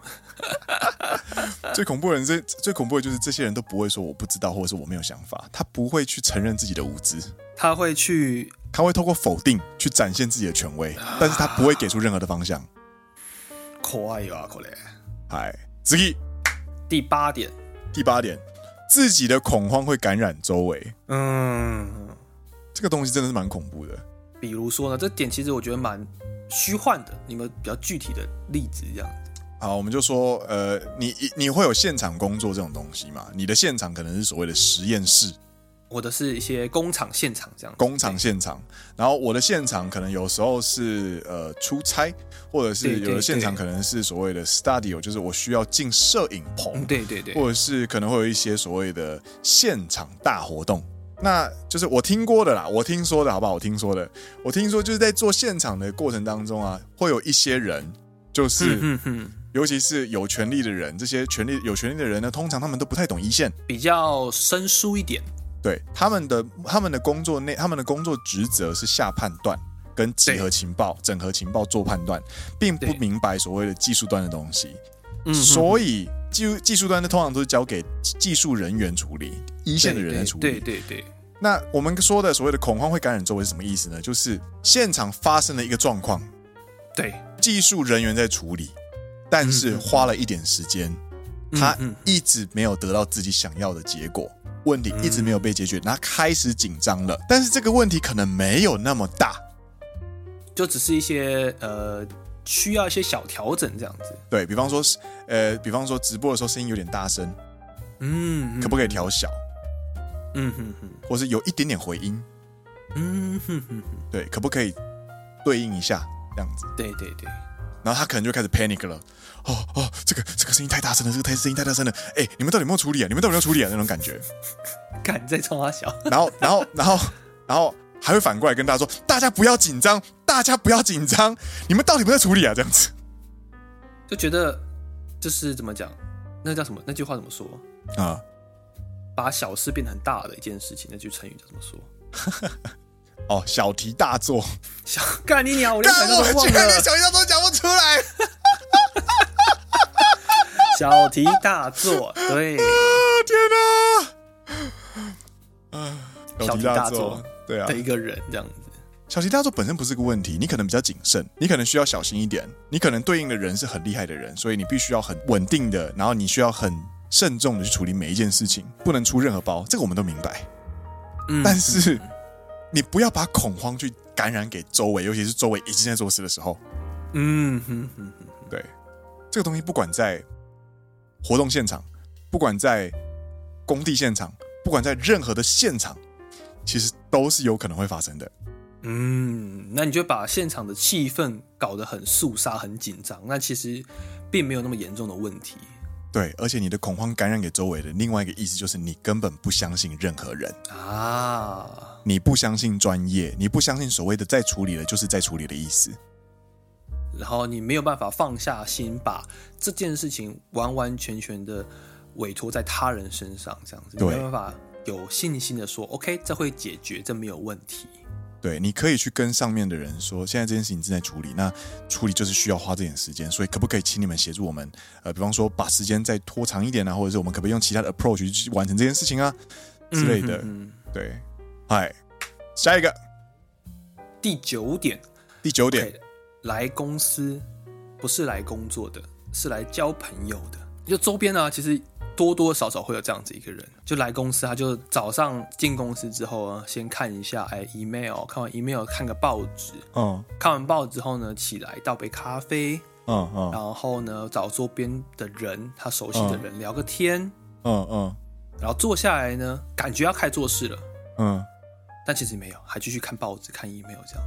最恐怖的人，最最恐怖的就是这些人都不会说我不知道，或者是我没有想法。他不会去承认自己的无知，他会去，他会透过否定去展现自己的权威，但是他不会给出任何的方向。可爱啊，可怜。嗨，子怡，第八点，第八点，自己的恐慌会感染周围。嗯，这个东西真的是蛮恐怖的。比如说呢，这点其实我觉得蛮虚幻的。你们比较具体的例子这样。好，我们就说，呃，你你会有现场工作这种东西嘛？你的现场可能是所谓的实验室，或者是一些工厂现场这样。工厂现场，然后我的现场可能有时候是呃出差，或者是有的现场可能是所谓的 studio，就是我需要进摄影棚，对对对，或者是可能会有一些所谓的现场大活动。那就是我听过的啦，我听说的好不好？我听说的，我听说就是在做现场的过程当中啊，会有一些人就是。嗯哼哼尤其是有权利的人，这些权利有权利的人呢，通常他们都不太懂一线，比较生疏一点。对，他们的他们的工作内，他们的工作职责是下判断、跟集合情报、整合情报、做判断，并不明白所谓的技术端的东西。嗯，所以技术技术端的通常都是交给技术人员处理，一线的人来处理。对对对，对，对。那我们说的所谓的恐慌会感染周围是什么意思呢？就是现场发生了一个状况，对，技术人员在处理。但是花了一点时间，他一直没有得到自己想要的结果，问题一直没有被解决，他开始紧张了。但是这个问题可能没有那么大，就只是一些呃需要一些小调整这样子。对，比方说，呃，比方说直播的时候声音有点大声，嗯，可不可以调小？嗯哼哼，或是有一点点回音，嗯哼哼，对，可不可以对应一下这样子？对对对。然后他可能就开始 panic 了，哦哦，这个这个声音太大声了，这个太声音太大声了，哎，你们到底有没有处理啊？你们到底有没有处理啊？那种感觉，敢在冲他笑。然后，然后，然后，然后还会反过来跟大家说：“大家不要紧张，大家不要紧张，你们到底有没有处理啊？”这样子，就觉得就是怎么讲，那叫什么？那句话怎么说啊？把小事变成大的一件事情，那句成语叫怎么说？哦，小题大做，小干你鸟！我连小题都讲不出来。小题大做，对。啊、天哪！啊，小题大做，对啊，的一个人这样子。小题大做本身不是个问题，你可能比较谨慎，你可能需要小心一点。你可能对应的人是很厉害的人，所以你必须要很稳定的，然后你需要很慎重的去处理每一件事情，不能出任何包。这个我们都明白。嗯，但是。嗯你不要把恐慌去感染给周围，尤其是周围已经在做事的时候。嗯哼哼哼，对，这个东西不管在活动现场，不管在工地现场，不管在任何的现场，其实都是有可能会发生的。嗯，那你就把现场的气氛搞得很肃杀、很紧张，那其实并没有那么严重的问题。对，而且你的恐慌感染给周围的另外一个意思就是你根本不相信任何人啊，你不相信专业，你不相信所谓的在处理了就是在处理的意思。然后你没有办法放下心，把这件事情完完全全的委托在他人身上，这样子，你，没有办法有信心的说，OK，这会解决，这没有问题。对，你可以去跟上面的人说，现在这件事情正在处理，那处理就是需要花这点时间，所以可不可以请你们协助我们？呃，比方说把时间再拖长一点啊，或者是我们可不可以用其他的 approach 去完成这件事情啊之类的？嗯、对，嗨，下一个，第九点，第九点。Okay. 来公司不是来工作的，是来交朋友的。就周边呢，其实多多少少会有这样子一个人，就来公司，他就早上进公司之后啊，先看一下哎 email，看完 email 看个报纸，嗯，看完报纸之后呢，起来倒杯咖啡，嗯嗯，然后呢找周边的人，他熟悉的人聊个天，嗯嗯，然后坐下来呢，感觉要开始做事了，嗯，但其实没有，还继续看报纸看 email 这样。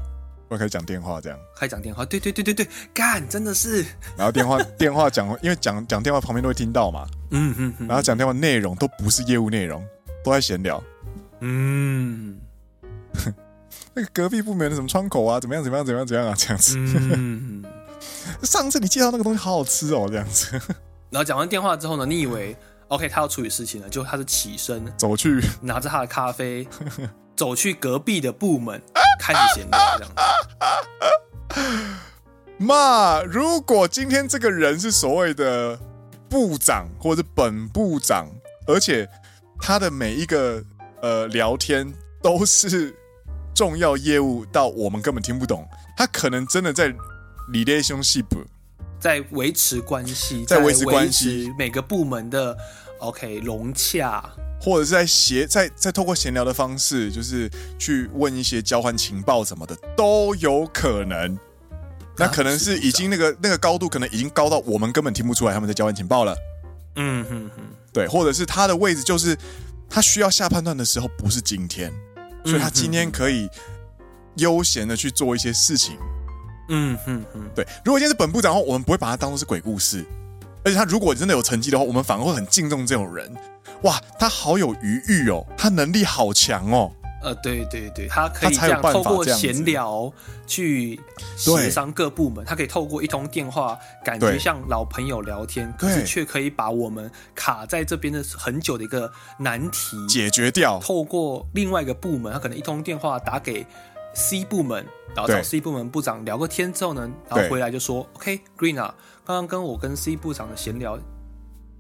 我开始讲电话，这样开始讲电话，对对对对对，干真的是。然后电话 电话讲，因为讲讲电话旁边都会听到嘛，嗯哼哼。然后讲电话内容都不是业务内容，都在闲聊。嗯，那个隔壁部门的什么窗口啊，怎么样怎么样怎么样怎么样啊，这样子。嗯。上次你介绍那个东西好好吃哦，这样子。然后讲完电话之后呢，你以为 OK 他要处理事情了，就他是起身走去拿着他的咖啡。走去隔壁的部门开始闲聊，这样子。妈，如果今天这个人是所谓的部长或者本部长，而且他的每一个呃聊天都是重要业务到我们根本听不懂，他可能真的在 relationship，在维持关系，在维持关系，每个部门的 OK 融洽。或者是在闲在在透过闲聊的方式，就是去问一些交换情报什么的都有可能。那可能是已经那个那个高度，可能已经高到我们根本听不出来他们在交换情报了。嗯哼哼，对，或者是他的位置就是他需要下判断的时候不是今天，所以他今天可以悠闲的去做一些事情。嗯哼哼，对。如果今天是本部长的话，我们不会把他当做是鬼故事，而且他如果真的有成绩的话，我们反而会很敬重这种人。哇，他好有余裕哦，他能力好强哦。呃，对对对，他可以这样透过闲聊去协商各部门，他可以透过一通电话，感觉像老朋友聊天，可是却可以把我们卡在这边的很久的一个难题解决掉。透过另外一个部门，他可能一通电话打给 C 部门，然后找 C 部门部长聊个天之后呢，然后回来就说：“OK，Green 啊，刚刚跟我跟 C 部长的闲聊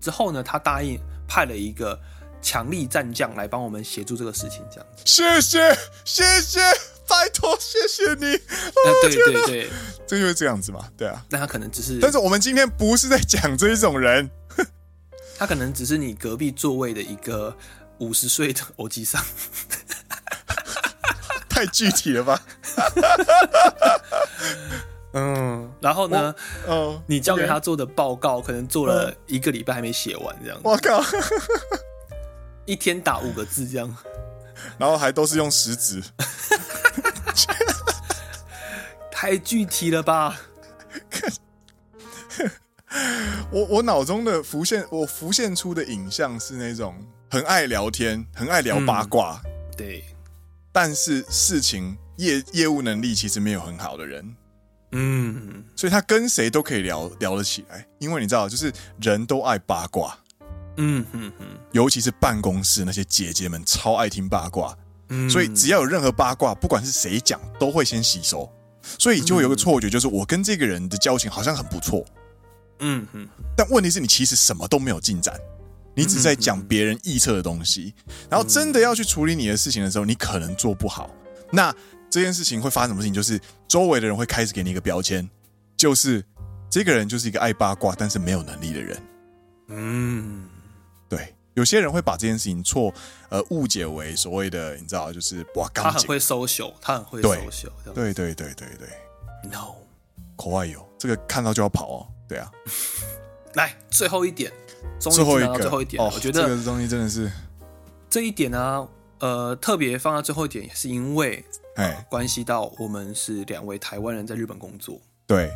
之后呢，他答应。”派了一个强力战将来帮我们协助这个事情，这样子。谢谢，谢谢，拜托，谢谢你。啊，对对对，这就是这样子嘛，对啊。那他可能只是，但是我们今天不是在讲这一种人，他可能只是你隔壁座位的一个五十岁的欧吉桑，太具体了吧？嗯，然后呢？嗯，你交给他做的报告，可能做了一个礼拜还没写完，这样。我靠，一天打五个字这样，然后还都是用食指，太具体了吧？我我脑中的浮现，我浮现出的影像是那种很爱聊天、很爱聊八卦，嗯、对，但是事情业业务能力其实没有很好的人。嗯，所以他跟谁都可以聊聊得起来，因为你知道，就是人都爱八卦。嗯嗯嗯，尤其是办公室那些姐姐们超爱听八卦，嗯，所以只要有任何八卦，不管是谁讲，都会先吸收，所以就会有个错觉，就是我跟这个人的交情好像很不错。嗯嗯，但问题是你其实什么都没有进展，你只在讲别人臆测的东西，然后真的要去处理你的事情的时候，你可能做不好。那这件事情会发生什么事情？就是周围的人会开始给你一个标签，就是这个人就是一个爱八卦但是没有能力的人。嗯，对，有些人会把这件事情错呃误解为所谓的你知道，就是哇，他很会 social，他很会 social，对对对对对对，no，可爱哟，这个看到就要跑哦，对啊，来最后一点，最后一个。最后一点，哦，我觉得这个东西真的是。这一点呢、啊，呃，特别放到最后一点，也是因为。哎，关系到我们是两位台湾人在日本工作。对，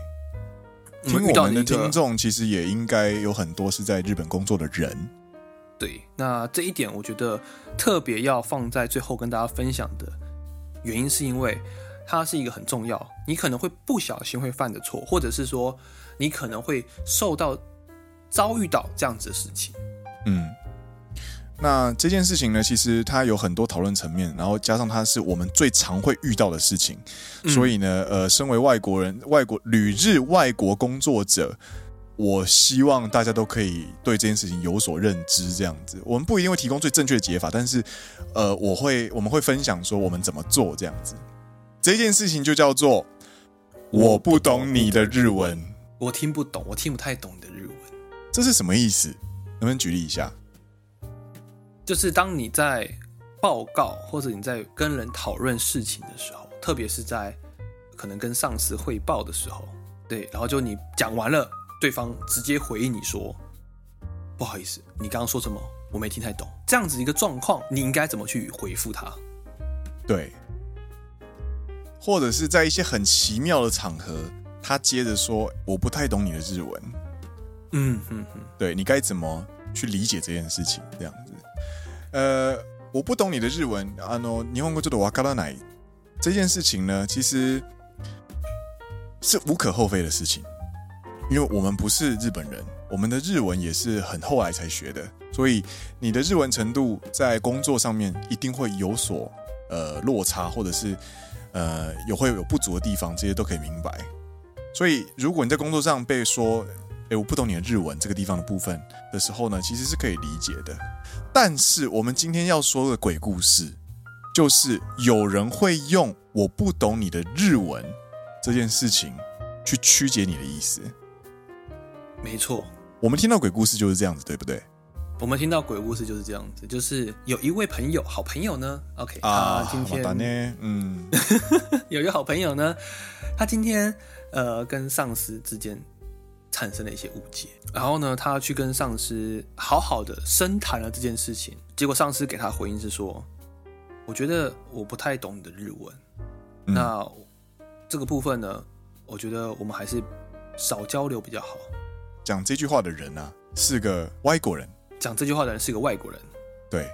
听我们的听众其实也应该有很多是在日本工作的人。对，那这一点我觉得特别要放在最后跟大家分享的原因，是因为它是一个很重要，你可能会不小心会犯的错，或者是说你可能会受到遭遇到这样子的事情。嗯。那这件事情呢，其实它有很多讨论层面，然后加上它是我们最常会遇到的事情，嗯、所以呢，呃，身为外国人、外国旅日外国工作者，我希望大家都可以对这件事情有所认知。这样子，我们不一定会提供最正确的解法，但是，呃，我会我们会分享说我们怎么做这样子。这件事情就叫做我不懂你的日文，我听不懂，我听不太懂你的日文，这是什么意思？能不能举例一下？就是当你在报告或者你在跟人讨论事情的时候，特别是在可能跟上司汇报的时候，对，然后就你讲完了，对方直接回应你说：“不好意思，你刚刚说什么？我没听太懂。”这样子一个状况，你应该怎么去回复他？对，或者是在一些很奇妙的场合，他接着说：“我不太懂你的日文。”嗯嗯嗯，对，你该怎么去理解这件事情？这样子。呃，我不懂你的日文。あの日本语ちょっとわからない。这件事情呢，其实是无可厚非的事情，因为我们不是日本人，我们的日文也是很后来才学的，所以你的日文程度在工作上面一定会有所呃落差，或者是呃有会有不足的地方，这些都可以明白。所以如果你在工作上被说， 诶，我不懂你的日文这个地方的部分的时候呢，其实是可以理解的。但是我们今天要说的鬼故事，就是有人会用“我不懂你的日文”这件事情去曲解你的意思。没错，我们听到鬼故事就是这样子，对不对？我们听到鬼故事就是这样子，就是有一位朋友，好朋友呢，OK，啊，他今天呢，嗯，有一个好朋友呢，他今天呃跟上司之间。产生了一些误解，然后呢，他去跟上司好好的深谈了这件事情，结果上司给他回应是说：“我觉得我不太懂你的日文，嗯、那这个部分呢，我觉得我们还是少交流比较好。”讲这句话的人呢、啊，是个外国人。讲这句话的人是个外国人。对，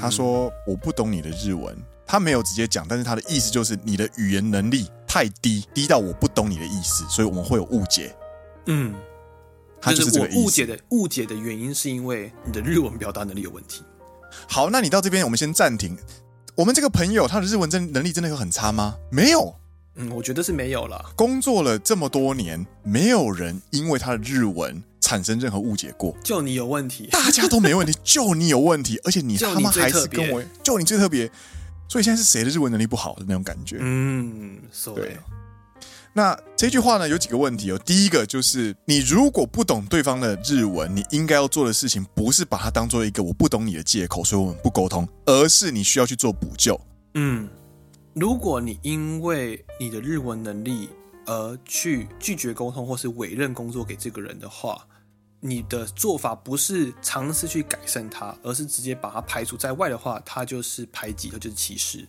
他说：“我不懂你的日文。”他没有直接讲，但是他的意思就是你的语言能力太低，低到我不懂你的意思，所以我们会有误解。嗯，他就是我误解的误解的原因，是因为你的日文表达能力有问题。好，那你到这边，我们先暂停。我们这个朋友，他的日文真能力真的有很差吗？没有。嗯，我觉得是没有了。工作了这么多年，没有人因为他的日文产生任何误解过。就你有问题，大家都没问题，就你有问题，而且你他妈还是跟我，就你最特别。所以现在是谁的日文能力不好的那种感觉？嗯，对。那这句话呢，有几个问题哦。第一个就是，你如果不懂对方的日文，你应该要做的事情，不是把它当做一个我不懂你的借口，所以我们不沟通，而是你需要去做补救。嗯，如果你因为你的日文能力而去拒绝沟通，或是委任工作给这个人的话，你的做法不是尝试去改善他，而是直接把他排除在外的话，他就是排挤，他就是歧视。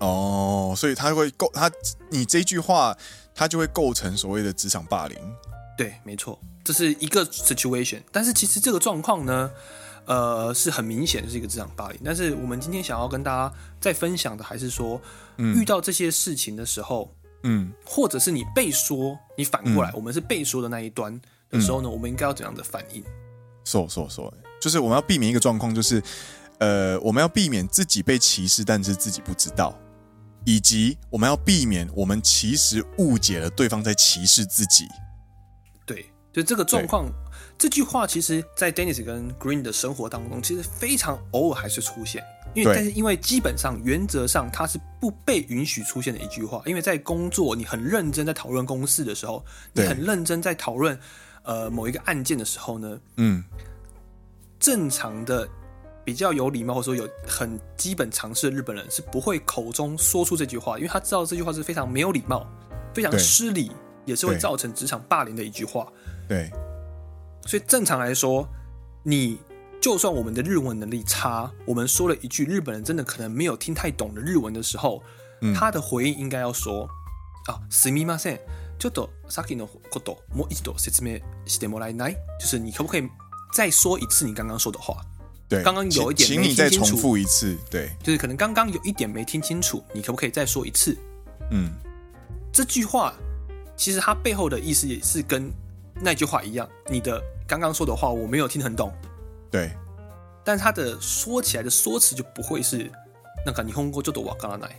哦，所以他会构他你这句话，他就会构成所谓的职场霸凌。对，没错，这是一个 situation。但是其实这个状况呢，呃，是很明显就是一个职场霸凌。但是我们今天想要跟大家再分享的，还是说，嗯，遇到这些事情的时候，嗯，或者是你被说，你反过来，嗯，我们是被说的那一端的时候呢，嗯，我们应该要怎样的反应？说说说，就是我们要避免一个状况，就是呃，我们要避免自己被歧视，但是自己不知道。以及我们要避免，我们其实误解了对方在歧视自己。对，就这个状况，这句话其实，在 Dennis 跟 Green 的生活当中，其实非常偶尔还是出现。因为但是因为基本上原则上它是不被允许出现的一句话，因为在工作你很认真在讨论公事的时候，你很认真在讨论呃某一个案件的时候呢，嗯，正常的。比较有礼貌，或者说有很基本常识的日本人是不会口中说出这句话，因为他知道这句话是非常没有礼貌、非常失礼，也是会造成职场霸凌的一句话。对，所以正常来说，你就算我们的日文能力差，我们说了一句日本人真的可能没有听太懂的日文的时候，嗯、他的回应应该要说啊，すみません， ちょっとさっきのこともう一度说明してもらえない？就是你可不可以再说一次你刚刚说的话？ 对，刚刚有一点没听清楚，请你再重复一次。对，就是可能刚刚有一点没听清楚，你可不可以再说一次？嗯，这句话其实它背后的意思也是跟那句话一样，你的刚刚说的话我没有听很懂。对，但它的说起来的说辞就不会是那个日本语ちょっとわからない。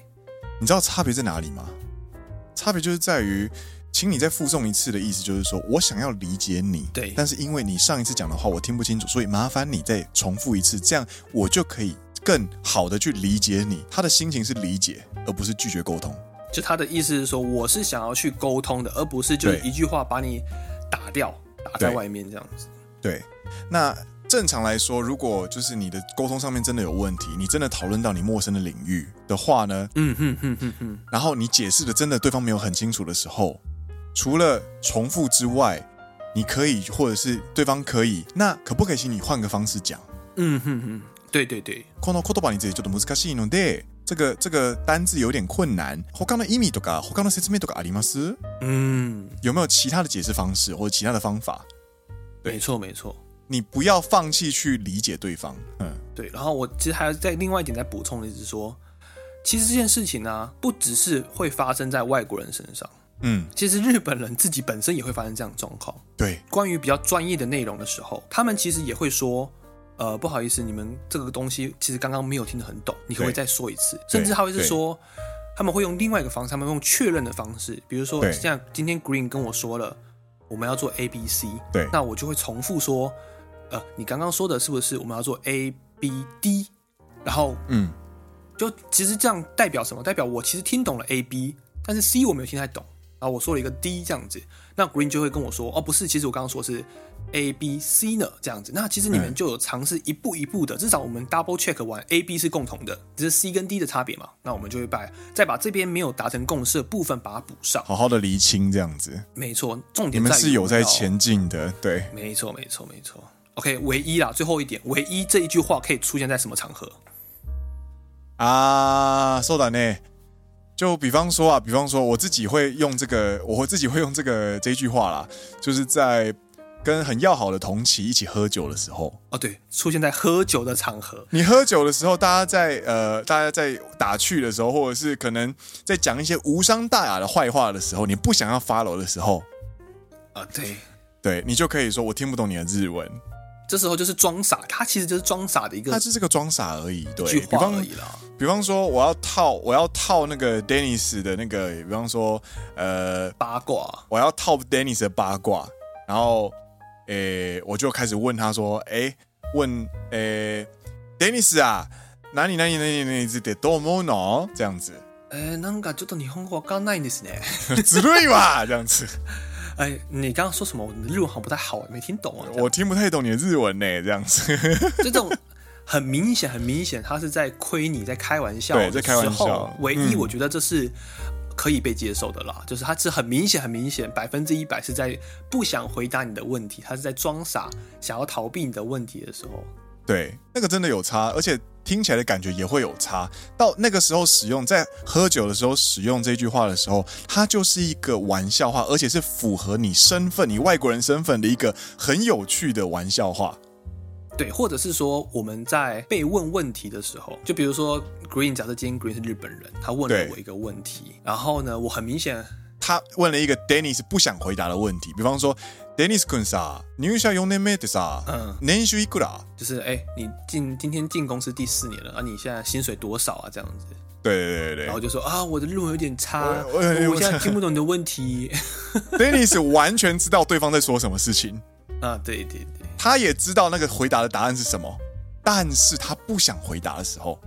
你知道差别在哪里吗？差别就是在于， 请你再附送一次的意思，就是说我想要理解你，对，但是因为你上一次讲的话我听不清楚，所以麻烦你再重复一次，这样我就可以更好的去理解你。他的心情是理解，而不是拒绝沟通。就他的意思是说，我是想要去沟通的，而不是就一句话把你打掉，打在外面这样子。对，对，那。正常来说，如果就是你的沟通上面真的有问题，你真的讨论到你陌生的领域的话呢，嗯哼哼哼哼，然后你解释的真的对方没有很清楚的时候，除了重复之外，你可以或者是对方可以，那可不可以请你换个方式讲？嗯哼哼，对对对，この言叶についてちょっと难しいので，这个这个单字有点困难。他の意味とか他の说明とかあります？嗯，有没有其他的解释方式或者其他的方法？对，没错没错。你不要放弃去理解对方，嗯，对。然后我其实还要再另外一点再补充的是说，其实这件事情呢、啊，不只是会发生在外国人身上， 嗯，其实日本人自己本身也会发生这样的状况。对，关于比较专业的内容的时候，他们其实也会说，呃，不好意思，你们这个东西其实刚刚没有听得很懂，你可不可以再说一次？甚至他会是说，他们会用另外一个方式，他们用确认的方式，比如说像今天 Green 跟我说了，我们要做 A B C，对，那我就会重复说。呃，你刚刚说的是不是我们要做 A B D？然后，嗯，就其实这样代表什么？代表我其实听懂了 A B，但是 C 我没有听太懂。然后我说了一个 D 这样子，那 Green 就会跟我说：“哦，不是，其实我刚刚说的是 A B C 呢，这样子。”那其实你们就有尝试一步一步的，嗯、至少我们 double check 完 A B 是共同的，只是 C 跟 D 的差别嘛。那我们就会把再把这边没有达成共识的部分把它补上，好好的厘清这样子。没错，重点你们是有在前进的，对，没错，没错，没错。OK，唯一啦，最后一点，唯一这一句话可以出现在什么场合啊？そうだね。 就比方说啊，比方说我自己会用这个，我自己会用这个这句话啦，就是在跟很要好的同期一起喝酒的时候。哦，对，出现在喝酒的场合。你喝酒的时候，大家在呃，大家在打趣的时候，或者是可能在讲一些无伤大雅的坏话的时候，你不想要 follow 的时候，啊，对，对你就可以说我听不懂你的日文。这时候就是装傻，他其实就是装傻的一个，他就是个装傻而已，对，句话而已啦。比方说，我要套，我要套那个 Dennis 的那个，比方说，呃，八卦，我要套 Dennis 的八卦，然后，诶，我就开始问他说，诶，问，诶，Dennis 啊，哪里哪里哪里哪里是得多么呢？这样子，诶，なんかちょっと日本语わかんないんですね。ずるいわ，这样子。 哎，你刚刚说什么？你的日文好像不太好，没听懂啊。我听不太懂你的日文呢，这样子。这种很明显，很明显，他是在亏你，在开玩笑。对，在开玩笑。唯一我觉得这是可以被接受的啦，嗯、就是他是很明显，很明显，百分之一百是在不想回答你的问题，他是在装傻，想要逃避你的问题的时候。对，那个真的有差，而且听起来的感觉也会有差。到那个时候使用，在喝酒的时候使用这句话的时候，它就是一个玩笑话，而且是符合你身份、你外国人身份的一个很有趣的玩笑话。对，或者是说我们在被问问题的时候，就比如说 Green，假设今天 Green 是日本人，他问了我一个问题，然后呢，我很明显他问了一个 Dennis 不想回答的问题，比方说。Dennis 君さ、入社四年目でさ、嗯，年収いくら？就是哎、欸，你进今天进公司第四年了啊，你现在薪水多少啊？这样子。对对对对。然后就说啊，我的日文有点差，我，我，我现在听不懂你的问题。 Dennis 完全知道对方在说什么事情啊，对对对，他也知道那个回答的答案是什么，但是他不想回答的时候。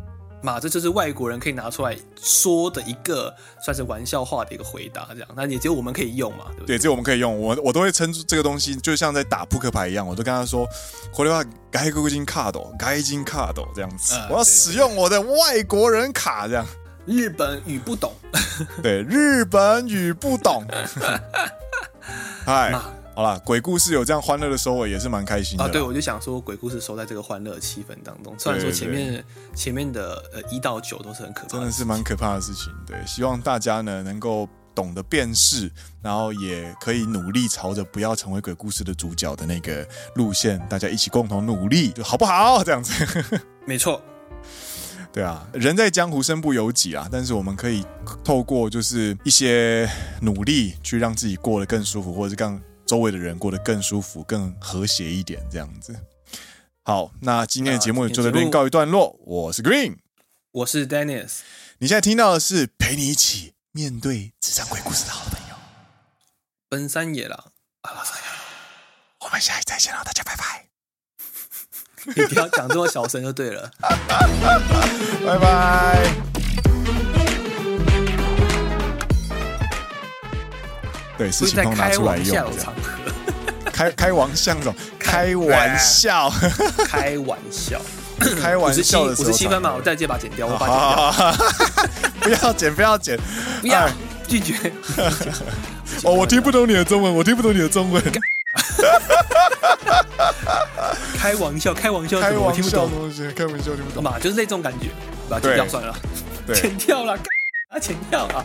嘛，这就是外国人可以拿出来说的一个算是玩笑话的一个回答，这样，那也只有我们可以用嘛，对不对？对，只有我们可以用，我我都会称这个东西，就像在打扑克牌一样，我都跟他说，これは外国人カード，外人カード这样子，我要使用我的外国人卡，这样。日本语不懂，对，日本语不懂，嗨。 好啦，鬼故事有这样欢乐的收尾，也是蛮开心的啊！对，我就想说，鬼故事收在这个欢乐气氛当中。虽然说前面前面的呃一到九都是很可怕的，真的是蛮可怕的事情。对，希望大家呢能够懂得辨识，然后也可以努力朝着不要成为鬼故事的主角的那个路线，大家一起共同努力，就好不好？这样子，没错。对啊，人在江湖身不由己啊，但是我们可以透过就是一些努力，去让自己过得更舒服，或者是让周围的人过得更舒服、更和谐一点，这样子。好，那今天的节目就在这边告一段落。我是 Green，我是 Dennis。你现在听到的是陪你一起面对职场鬼故事的好朋友，本山野狼阿拉萨亚。我们下一次再见了，大家拜拜。你不要讲这么小声就对了，拜拜。对，事情都拿出来用，开 开玩笑，开玩笑，开玩笑，开玩笑。的时候，五十七分嘛，我再借把剪掉，我把剪掉，不要剪，不要剪，不要拒绝。哦，我听不懂你的中文，我听不懂你的中文。开玩笑，开玩笑，开玩笑，我听不懂。东西，开玩笑听不懂。嘛，就是那种感觉，把它剪掉算了，剪掉了，啊，剪掉了。